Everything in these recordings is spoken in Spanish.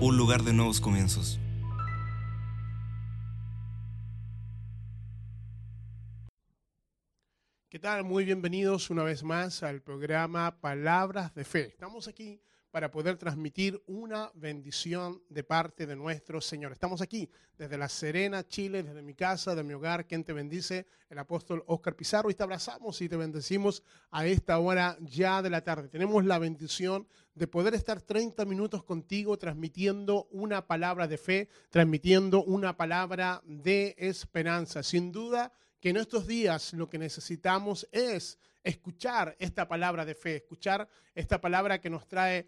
un lugar de nuevos comienzos. ¿Qué tal? Muy bienvenidos una vez más al programa Palabras de Fe. Estamos aquí para poder transmitir una bendición de parte de nuestro Señor. Estamos aquí desde La Serena, Chile, desde mi casa, de mi hogar. Quien te bendice, el apóstol Oscar Pizarro. Y te abrazamos y te bendecimos a esta hora ya de la tarde. Tenemos la bendición de poder estar 30 minutos contigo transmitiendo una palabra de fe, transmitiendo una palabra de esperanza. Sin duda que en estos días lo que necesitamos es escuchar esta palabra de fe, escuchar esta palabra que nos trae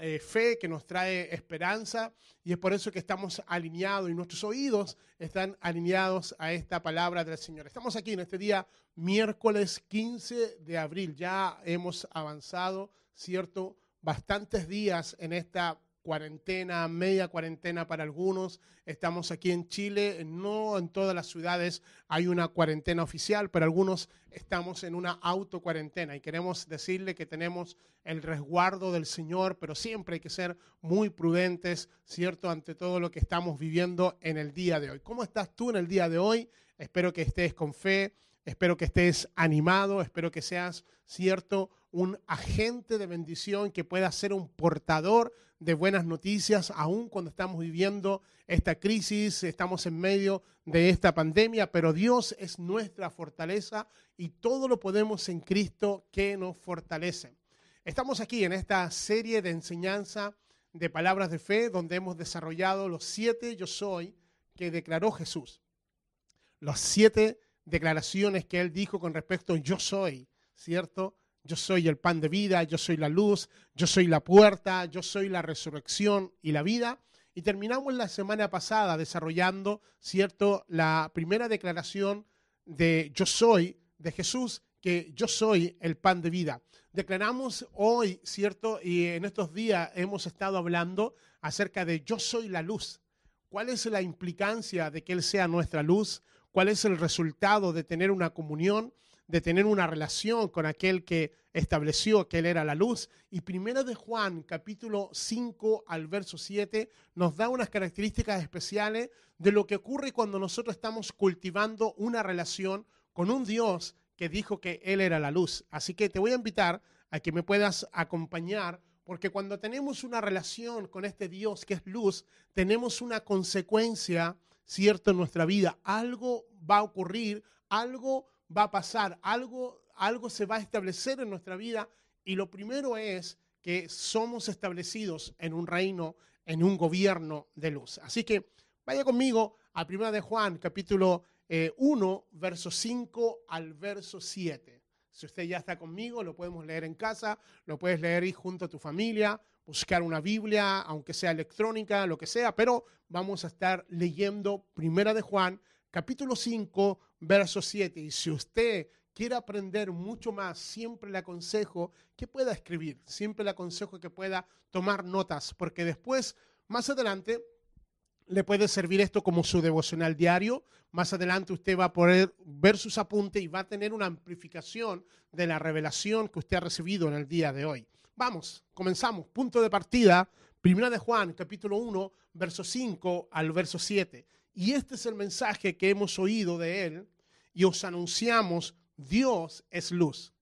eh, fe, que nos trae esperanza, y es por eso que estamos alineados y nuestros oídos están alineados a esta palabra del Señor. Estamos aquí en este día, miércoles 15 de abril, ya hemos avanzado, ¿cierto? Bastantes días en esta cuarentena, media cuarentena para algunos. Estamos aquí en Chile, no en todas las ciudades hay una cuarentena oficial, pero algunos estamos en una autocuarentena y queremos decirle que tenemos el resguardo del Señor, pero siempre hay que ser muy prudentes, ¿cierto?, ante todo lo que estamos viviendo en el día de hoy. ¿Cómo estás tú en el día de hoy? Espero que estés con fe, espero que estés animado, espero que seas, ¿cierto?, un agente de bendición que pueda ser un portador de buenas noticias, aún cuando estamos viviendo esta crisis, estamos en medio de esta pandemia, pero Dios es nuestra fortaleza y todo lo podemos en Cristo que nos fortalece. Estamos aquí en esta serie de enseñanza de palabras de fe, donde hemos desarrollado los siete yo soy que declaró Jesús. Las siete declaraciones que él dijo con respecto yo soy, ¿cierto? Yo soy el pan de vida, yo soy la luz, yo soy la puerta, yo soy la resurrección y la vida. Y terminamos la semana pasada desarrollando, ¿cierto?, la primera declaración de yo soy de Jesús, que yo soy el pan de vida. Declaramos hoy, ¿cierto? Y en estos días hemos estado hablando acerca de yo soy la luz. ¿Cuál es la implicancia de que Él sea nuestra luz? ¿Cuál es el resultado de tener una comunión? De tener una relación con aquel que estableció que Él era la luz. Y primero de Juan, capítulo 5 al verso 7, nos da unas características especiales de lo que ocurre cuando nosotros estamos cultivando una relación con un Dios que dijo que Él era la luz. Así que te voy a invitar a que me puedas acompañar, porque cuando tenemos una relación con este Dios que es luz, tenemos una consecuencia, cierto, en nuestra vida. Algo va a ocurrir, algo va a pasar, algo, algo se va a establecer en nuestra vida y lo primero es que somos establecidos en un reino, en un gobierno de luz. Así que vaya conmigo a 1 de Juan, capítulo 1, eh, verso 5 al verso 7. Si usted ya está conmigo, lo podemos leer en casa, lo puedes leer junto a tu familia, buscar una Biblia, aunque sea electrónica, lo que sea, pero vamos a estar leyendo Primera de Juan, capítulo 5, verso 7. Y si usted quiere aprender mucho más, siempre le aconsejo que pueda escribir, siempre le aconsejo que pueda tomar notas, porque después, más adelante, le puede servir esto como su devocional diario. Más adelante usted va a poder ver sus apuntes y va a tener una amplificación de la revelación que usted ha recibido en el día de hoy. Vamos, comenzamos. Punto de partida, Primera de Juan, capítulo 1, verso 5 al verso 7. Y este es el mensaje que hemos oído de él y os anunciamos, Dios es luz.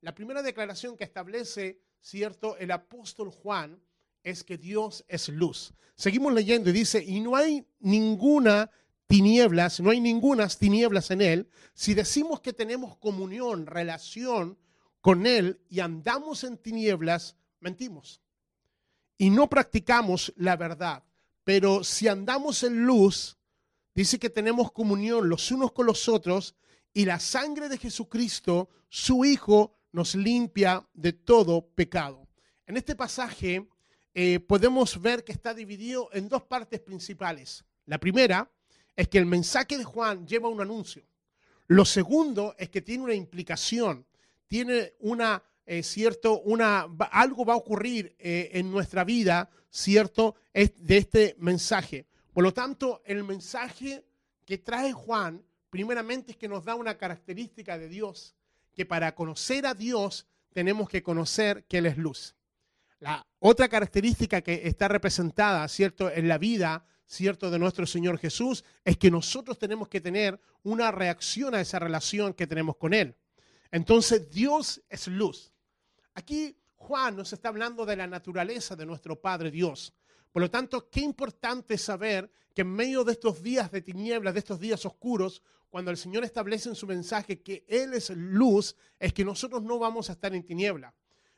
La primera declaración que establece, cierto, el apóstol Juan es que Dios es luz. Seguimos leyendo y dice, y no hay ninguna tinieblas, no hay ningunas tinieblas en él. Si decimos que tenemos comunión, relación con él y andamos en tinieblas, mentimos. Y no practicamos la verdad. Pero si andamos en luz, dice que tenemos comunión los unos con los otros y la sangre de Jesucristo, su Hijo, nos limpia de todo pecado. En este pasaje eh, podemos ver que está dividido en dos partes principales. La primera es que el mensaje de Juan lleva un anuncio. Lo segundo es que tiene una implicación, tiene una, eh, cierto, una, algo va a ocurrir eh, en nuestra vida, cierto, de este mensaje. Por lo tanto, el mensaje que trae Juan, primeramente es que nos da una característica de Dios, que para conocer a Dios tenemos que conocer que Él es luz. La otra característica que está representada, ¿cierto?, en la vida, ¿cierto?, de nuestro Señor Jesús, es que nosotros tenemos que tener una reacción a esa relación que tenemos con Él. Entonces, Dios es luz. Aquí Juan nos está hablando de la naturaleza de nuestro Padre Dios. Por lo tanto, qué importante saber que en medio de estos días de tinieblas, de estos días oscuros, cuando el Señor establece en su mensaje que Él es luz, es que nosotros no vamos a estar en tiniebla.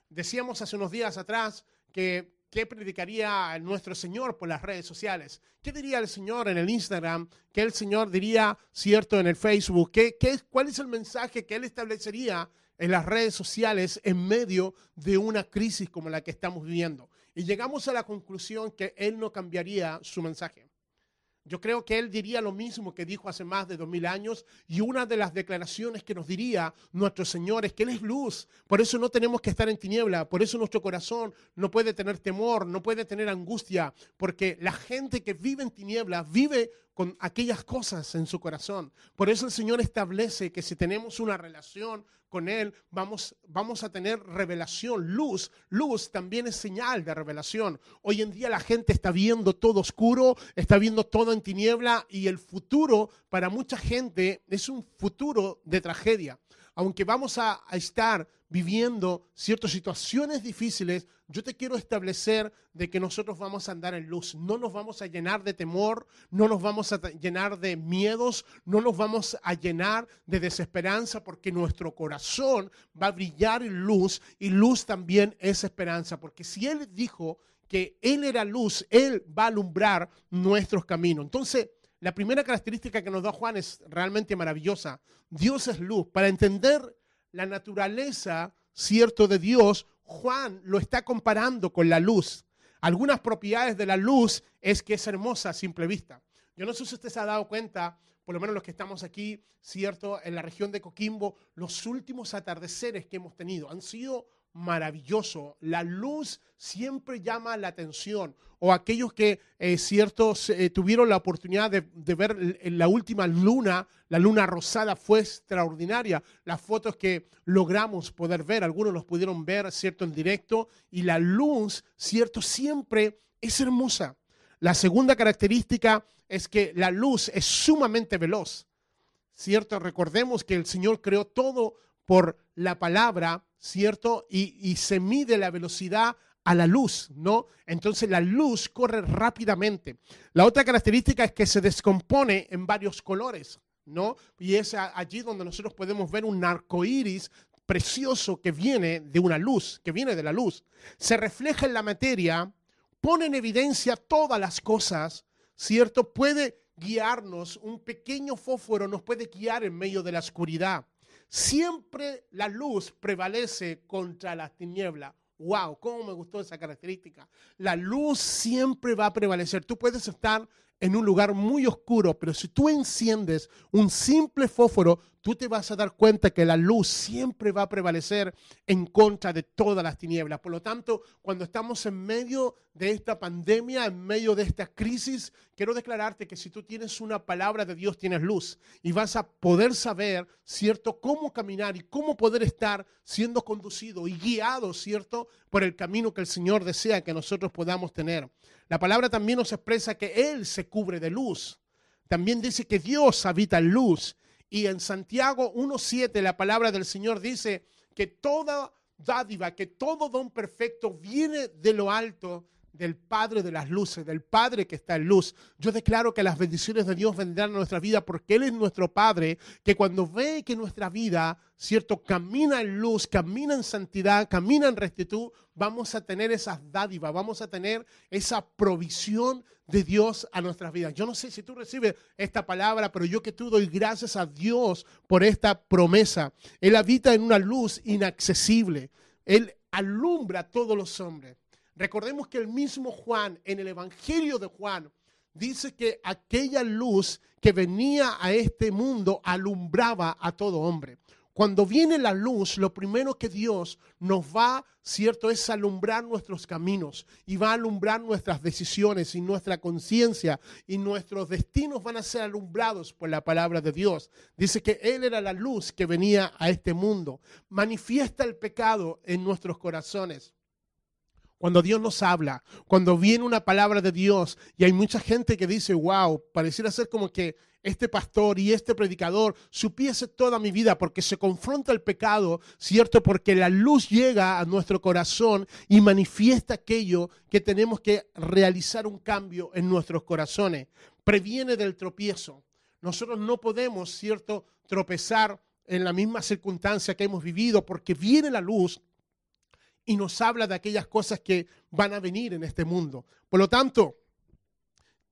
Decíamos hace unos días atrás que qué predicaría nuestro Señor por las redes sociales. ¿Qué diría el Señor en el Instagram? ¿Qué el Señor diría, cierto, en el Facebook? ¿Qué, qué, ¿Cuál es el mensaje que Él establecería en las redes sociales en medio de una crisis como la que estamos viviendo? Y llegamos a la conclusión que Él no cambiaría su mensaje. Yo creo que él diría lo mismo que dijo hace más de dos mil años y una de las declaraciones que nos diría nuestro Señor es que Él es luz. Por eso no tenemos que estar en tiniebla, por eso nuestro corazón no puede tener temor, no puede tener angustia, porque la gente que vive en tiniebla vive con aquellas cosas en su corazón. Por eso el Señor establece que si tenemos una relación con Él, vamos, vamos a tener revelación, luz. Luz también es señal de revelación. Hoy en día la gente está viendo todo oscuro, está viendo todo en tiniebla y el futuro para mucha gente es un futuro de tragedia. Aunque vamos a, estar viviendo ciertas situaciones difíciles, yo te quiero establecer de que nosotros vamos a andar en luz. No nos vamos a llenar de temor, no nos vamos a llenar de miedos, no nos vamos a llenar de desesperanza, porque nuestro corazón va a brillar en luz y luz también es esperanza. Porque si Él dijo que Él era luz, Él va a alumbrar nuestros caminos. Entonces, la primera característica que nos da Juan es realmente maravillosa. Dios es luz. Para entender la naturaleza, cierto, de Dios, Juan lo está comparando con la luz. Algunas propiedades de la luz es que es hermosa a simple vista. Yo no sé si usted se ha dado cuenta, por lo menos los que estamos aquí, cierto, en la región de Coquimbo, los últimos atardeceres que hemos tenido han sido maravilloso. La luz siempre llama la atención. O aquellos que, eh, ciertos, eh, tuvieron la oportunidad de, de, ver la última luna, la luna rosada fue extraordinaria. Las fotos que logramos poder ver, algunos los pudieron ver, cierto, en directo. Y la luz, cierto, siempre es hermosa. La segunda característica es que la luz es sumamente veloz. Cierto, recordemos que el Señor creó todo por la palabra, ¿cierto? Y, se mide la velocidad a la luz, ¿no? Entonces la luz corre rápidamente. La otra característica es que se descompone en varios colores, ¿no? Y es allí donde nosotros podemos ver un arco iris precioso que viene de una luz, que viene de la luz. Se refleja en la materia, pone en evidencia todas las cosas, ¿cierto? Puede guiarnos, un pequeño fósforo nos puede guiar en medio de la oscuridad. Siempre la luz prevalece contra la tiniebla. ¡Wow! ¿Cómo me gustó esa característica? La luz siempre va a prevalecer. Tú puedes estar en un lugar muy oscuro, pero si tú enciendes un simple fósforo, tú te vas a dar cuenta que la luz siempre va a prevalecer en contra de todas las tinieblas. Por lo tanto, cuando estamos en medio de esta pandemia, en medio de esta crisis, quiero declararte que si tú tienes una palabra de Dios, tienes luz y vas a poder saber, ¿cierto?, cómo caminar y cómo poder estar siendo conducido y guiado, ¿cierto?, por el camino que el Señor desea que nosotros podamos tener. La palabra también nos expresa que Él se cubre de luz. También dice que Dios habita en luz. Y en Santiago 1.7 la palabra del Señor dice que toda dádiva, que todo don perfecto viene de lo alto del Padre de las luces, del Padre que está en luz. Yo declaro que las bendiciones de Dios vendrán a nuestra vida porque Él es nuestro Padre, que cuando ve que nuestra vida, cierto, camina en luz, camina en santidad, camina en rectitud, vamos a tener esas dádivas, vamos a tener esa provisión de Dios a nuestras vidas. Yo no sé si tú recibes esta palabra, pero yo que tú doy gracias a Dios por esta promesa. Él habita en una luz inaccesible. Él alumbra a todos los hombres. Recordemos que el mismo Juan, en el Evangelio de Juan, dice que aquella luz que venía a este mundo alumbraba a todo hombre. Cuando viene la luz, lo primero que Dios nos va, cierto, es alumbrar nuestros caminos y va a alumbrar nuestras decisiones y nuestra conciencia y nuestros destinos van a ser alumbrados por la palabra de Dios. Dice que Él era la luz que venía a este mundo. Manifiesta el pecado en nuestros corazones. Cuando Dios nos habla, cuando viene una palabra de Dios y hay mucha gente que dice, wow, pareciera ser como que este pastor y este predicador supiese toda mi vida porque se confronta el pecado, ¿cierto? Porque la luz llega a nuestro corazón y manifiesta aquello que tenemos que realizar un cambio en nuestros corazones. Previene del tropiezo. Nosotros no podemos, ¿cierto?, tropezar en la misma circunstancia que hemos vivido porque viene la luz y nos habla de aquellas cosas que van a venir en este mundo. Por lo tanto,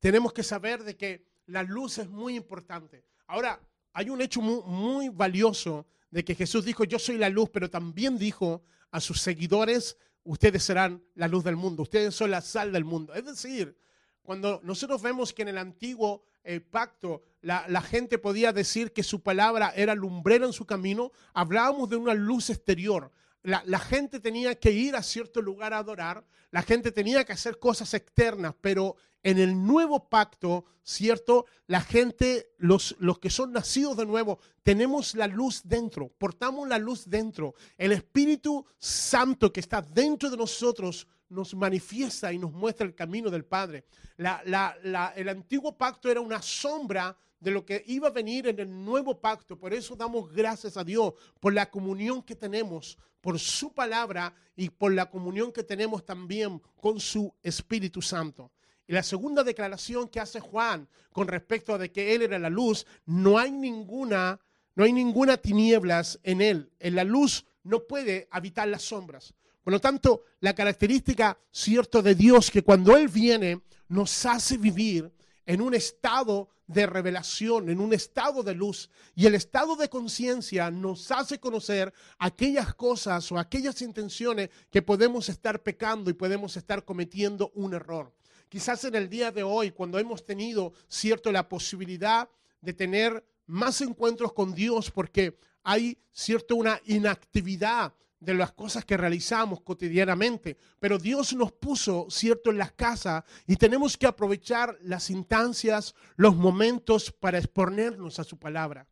tenemos que saber de que la luz es muy importante. Ahora, hay un hecho muy, valioso de que Jesús dijo, yo soy la luz, pero también dijo a sus seguidores, ustedes serán la luz del mundo, ustedes son la sal del mundo. Es decir, cuando nosotros vemos que en el antiguo eh, pacto la, la, gente podía decir que su palabra era lumbrera en su camino, hablábamos de una luz exterior. La, gente tenía que ir a cierto lugar a adorar, la gente tenía que hacer cosas externas, pero en el nuevo pacto, ¿cierto? La gente, los, los que son nacidos de nuevo, tenemos la luz dentro, portamos la luz dentro. El Espíritu Santo que está dentro de nosotros nos manifiesta y nos muestra el camino del Padre. La, la, el antiguo pacto era una sombra de lo que iba a venir en el nuevo pacto. Por eso damos gracias a Dios por la comunión que tenemos, por su palabra y por la comunión que tenemos también con su Espíritu Santo. Y la segunda declaración que hace Juan con respecto a de que él era la luz, no hay ninguna, no hay ninguna tinieblas en él. En la luz no puede habitar las sombras. Por lo tanto, la característica cierto de Dios que cuando él viene nos hace vivir en un estado de revelación, en un estado de luz. Y el estado de conciencia nos hace conocer aquellas cosas o aquellas intenciones que podemos estar pecando y podemos estar cometiendo un error. Quizás en el día de hoy, cuando hemos tenido, cierto, la posibilidad de tener más encuentros con Dios, porque hay, cierto, una inactividad de las cosas que realizamos cotidianamente, pero Dios nos puso, cierto, en las casas y tenemos que aprovechar las instancias, los momentos para exponernos a su palabra.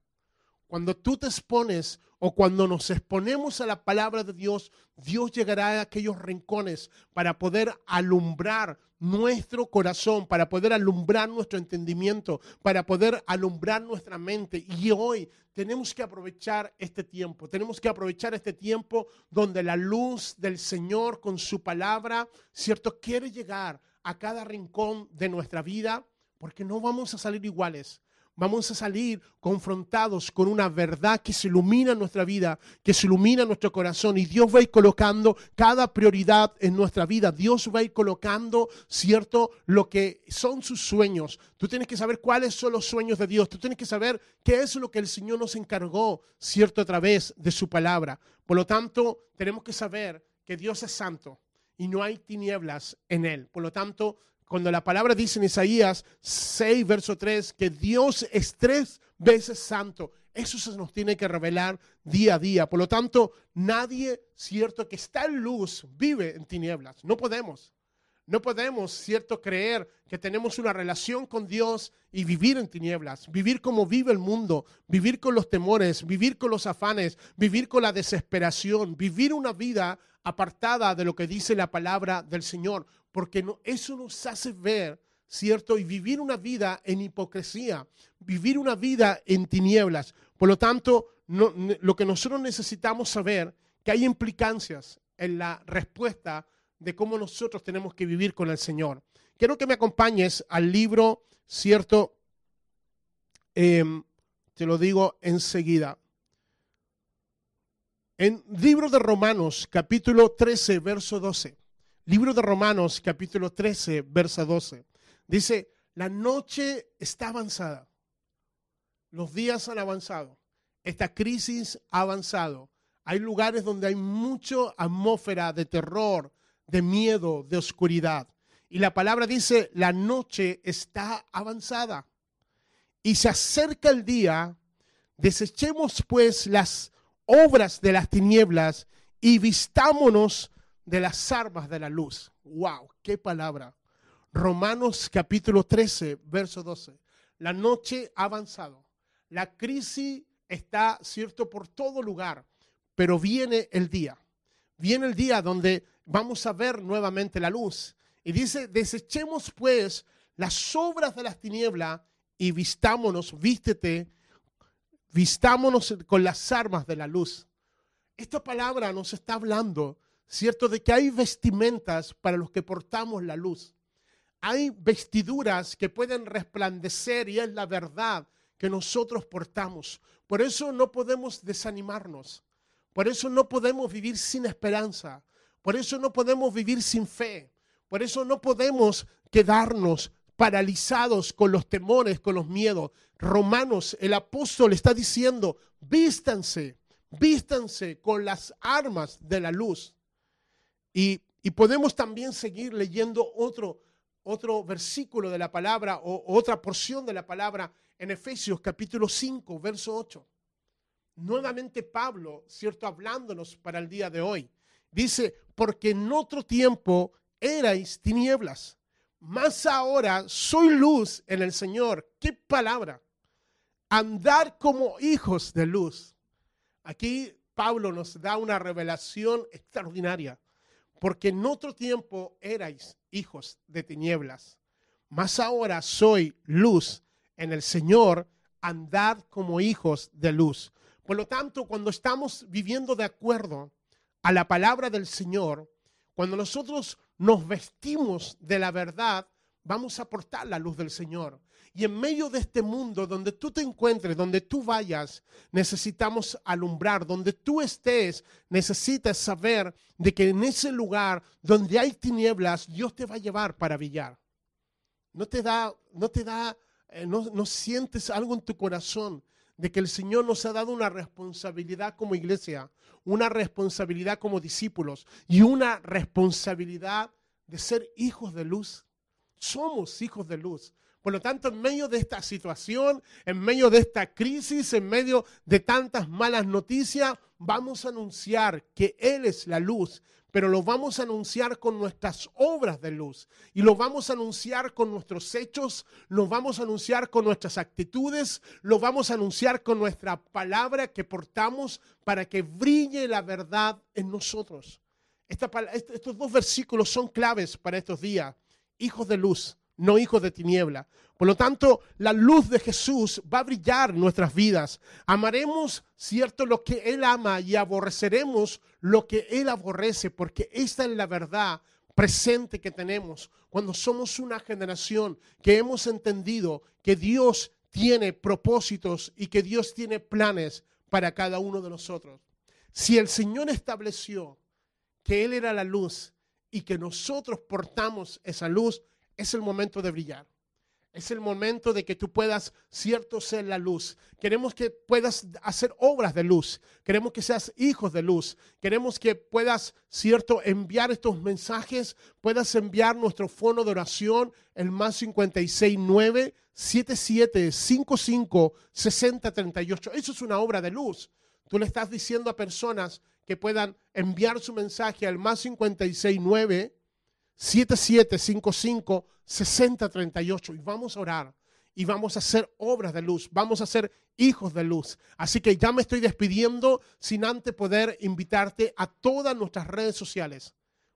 Cuando tú te expones o cuando nos exponemos a la palabra de Dios, Dios llegará a aquellos rincones para poder alumbrar nuestro corazón, para poder alumbrar nuestro entendimiento, para poder alumbrar nuestra mente. Y hoy tenemos que aprovechar este tiempo, tenemos que aprovechar este tiempo donde la luz del Señor con su palabra, ¿cierto? Quiere llegar a cada rincón de nuestra vida, porque no vamos a salir iguales vamos a salir confrontados con una verdad que se ilumina nuestra vida, que se ilumina nuestro corazón y Dios va a ir colocando cada prioridad en nuestra vida. Dios va a ir colocando, ¿cierto?, lo que son sus sueños. Tú tienes que saber cuáles son los sueños de Dios. Tú tienes que saber qué es lo que el Señor nos encargó, ¿cierto?, a través de su palabra. Por lo tanto, tenemos que saber que Dios es santo y no hay tinieblas en él. Por lo tanto, cuando la palabra dice en Isaías 6, verso 3, que Dios es tres veces santo, eso se nos tiene que revelar día a día. Por lo tanto, nadie, cierto, que está en luz, vive en tinieblas. No podemos. No podemos, cierto, creer que tenemos una relación con Dios y vivir en tinieblas, vivir como vive el mundo, vivir con los temores, vivir con los afanes, vivir con la desesperación, vivir una vida apartada de lo que dice la palabra del Señor porque eso nos hace ver, ¿cierto? Y vivir una vida en hipocresía, vivir una vida en tinieblas. Por lo tanto, lo que nosotros necesitamos saber, que hay implicancias en la respuesta de cómo nosotros tenemos que vivir con el Señor. Quiero que me acompañes al libro, ¿cierto? Em, te lo digo enseguida. En libro de Romanos, capítulo 13, verso 12. Libro de Romanos, capítulo 13, verso 12. Dice, la noche está avanzada. Los días han avanzado. Esta crisis ha avanzado. Hay lugares donde hay mucha atmósfera de terror, de miedo, de oscuridad. Y la palabra dice, la noche está avanzada. Y se acerca el día, desechemos pues las obras de las tinieblas y vistámonos de las armas de la luz. ¡Wow! ¡Qué palabra! Romanos capítulo 13, verso 12. La noche ha avanzado. La crisis está, cierto, por todo lugar, pero viene el día. Viene el día donde vamos a ver nuevamente la luz. Y dice, desechemos pues las obras de las tinieblas y vistámonos, vístete, vistámonos con las armas de la luz. Esta palabra nos está hablando, ¿cierto?, de que hay vestimentas para los que portamos la luz. Hay vestiduras que pueden resplandecer y es la verdad que nosotros portamos. Por eso no podemos desanimarnos. Por eso no podemos vivir sin esperanza. Por eso no podemos vivir sin fe. Por eso no podemos quedarnos paralizados con los temores, con los miedos. Romanos, el apóstol está diciendo, vístanse, vístanse con las armas de la luz. Y, podemos también seguir leyendo otro, otro versículo de la palabra o otra porción de la palabra en Efesios capítulo 5, verso 8. Nuevamente Pablo, ¿cierto? Hablándonos para el día de hoy. Dice, porque en otro tiempo erais tinieblas más ahora soy luz en el Señor. ¿Qué palabra? Andar como hijos de luz. Aquí Pablo nos da una revelación extraordinaria, porque en otro tiempo erais hijos de tinieblas, más ahora soy luz en el Señor, andar como hijos de luz. Por lo tanto, cuando estamos viviendo de acuerdo a la palabra del Señor, cuando nosotros nos vestimos de la verdad, vamos a portar la luz del Señor. Y en medio de este mundo, donde tú te encuentres, donde tú vayas, necesitamos alumbrar. Donde tú estés, necesitas saber de que en ese lugar donde hay tinieblas, Dios te va a llevar para brillar. No te da, no te da, eh, no, no sientes algo en tu corazón de que el Señor nos ha dado una responsabilidad como iglesia, una responsabilidad como discípulos y una responsabilidad de ser hijos de luz. Somos hijos de luz. Por lo tanto, en medio de esta situación, en medio de esta crisis, en medio de tantas malas noticias, vamos a anunciar que Él es la luz, pero lo vamos a anunciar con nuestras obras de luz y lo vamos a anunciar con nuestros hechos, lo vamos a anunciar con nuestras actitudes, lo vamos a anunciar con nuestra palabra que portamos para que brille la verdad en nosotros. estos dos versículos son claves para estos días. Hijos de luz, no hijos de tiniebla. Por lo tanto, la luz de Jesús va a brillar en nuestras vidas. Amaremos, cierto, lo que Él ama y aborreceremos lo que Él aborrece, porque esta es la verdad presente que tenemos cuando somos una generación que hemos entendido que Dios tiene propósitos y que Dios tiene planes para cada uno de nosotros. Si el Señor estableció que Él era la luz y que nosotros portamos esa luz, es el momento de brillar. Es el momento de que tú puedas, cierto, ser la luz. Queremos que puedas hacer obras de luz. Queremos que seas hijos de luz. Queremos que puedas, cierto, enviar estos mensajes. Puedas enviar nuestro fono de oración, el más 569 7755 6038. Eso es una obra de luz. Tú le estás diciendo a personas que puedan enviar su mensaje al más 569 7755 6038 y vamos a orar y vamos a hacer obras de luz, vamos a ser hijos de luz. Así que ya me estoy despidiendo sin antes poder invitarte a todas nuestras redes sociales.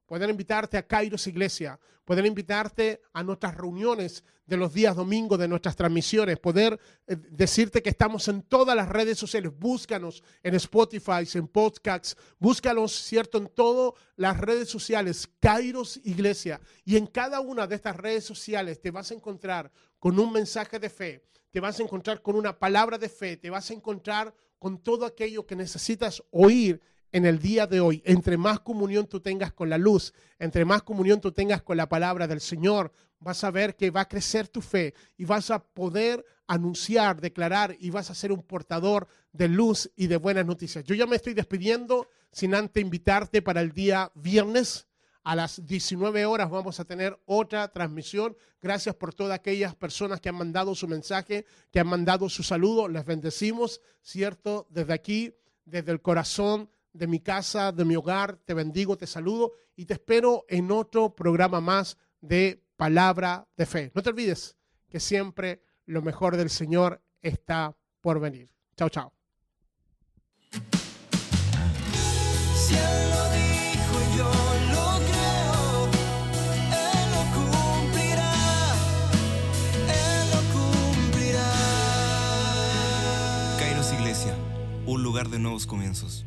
Poder invitarte a Kairos Iglesia, poder invitarte a nuestras reuniones de los días domingos, de nuestras transmisiones, poder eh, decirte que estamos en todas las redes sociales. Búscanos en Spotify, en podcasts, búscanos, ¿cierto? En todas las redes sociales, Kairos Iglesia. Y en cada una de estas redes sociales te vas a encontrar con un mensaje de fe, te vas a encontrar con una palabra de fe, te vas a encontrar con todo aquello que necesitas oír en el día de hoy, entre más comunión tú tengas con la luz, entre más comunión tú tengas con la palabra del Señor, vas a ver que va a crecer tu fe y vas a poder anunciar, declarar y vas a ser un portador de luz y de buenas noticias. Yo ya me estoy despidiendo sin antes invitarte para el día viernes. A las 19 horas vamos a tener otra transmisión. Gracias por todas aquellas personas que han mandado su mensaje, que han mandado su saludo. Les bendecimos, ¿cierto? Desde aquí desde el corazón de mi casa, de mi hogar, te bendigo, te saludo y te espero en otro programa más de Palabra de Fe. No te olvides que siempre lo mejor del Señor está por venir. Chao, chao. Un lugar de nuevos comienzos.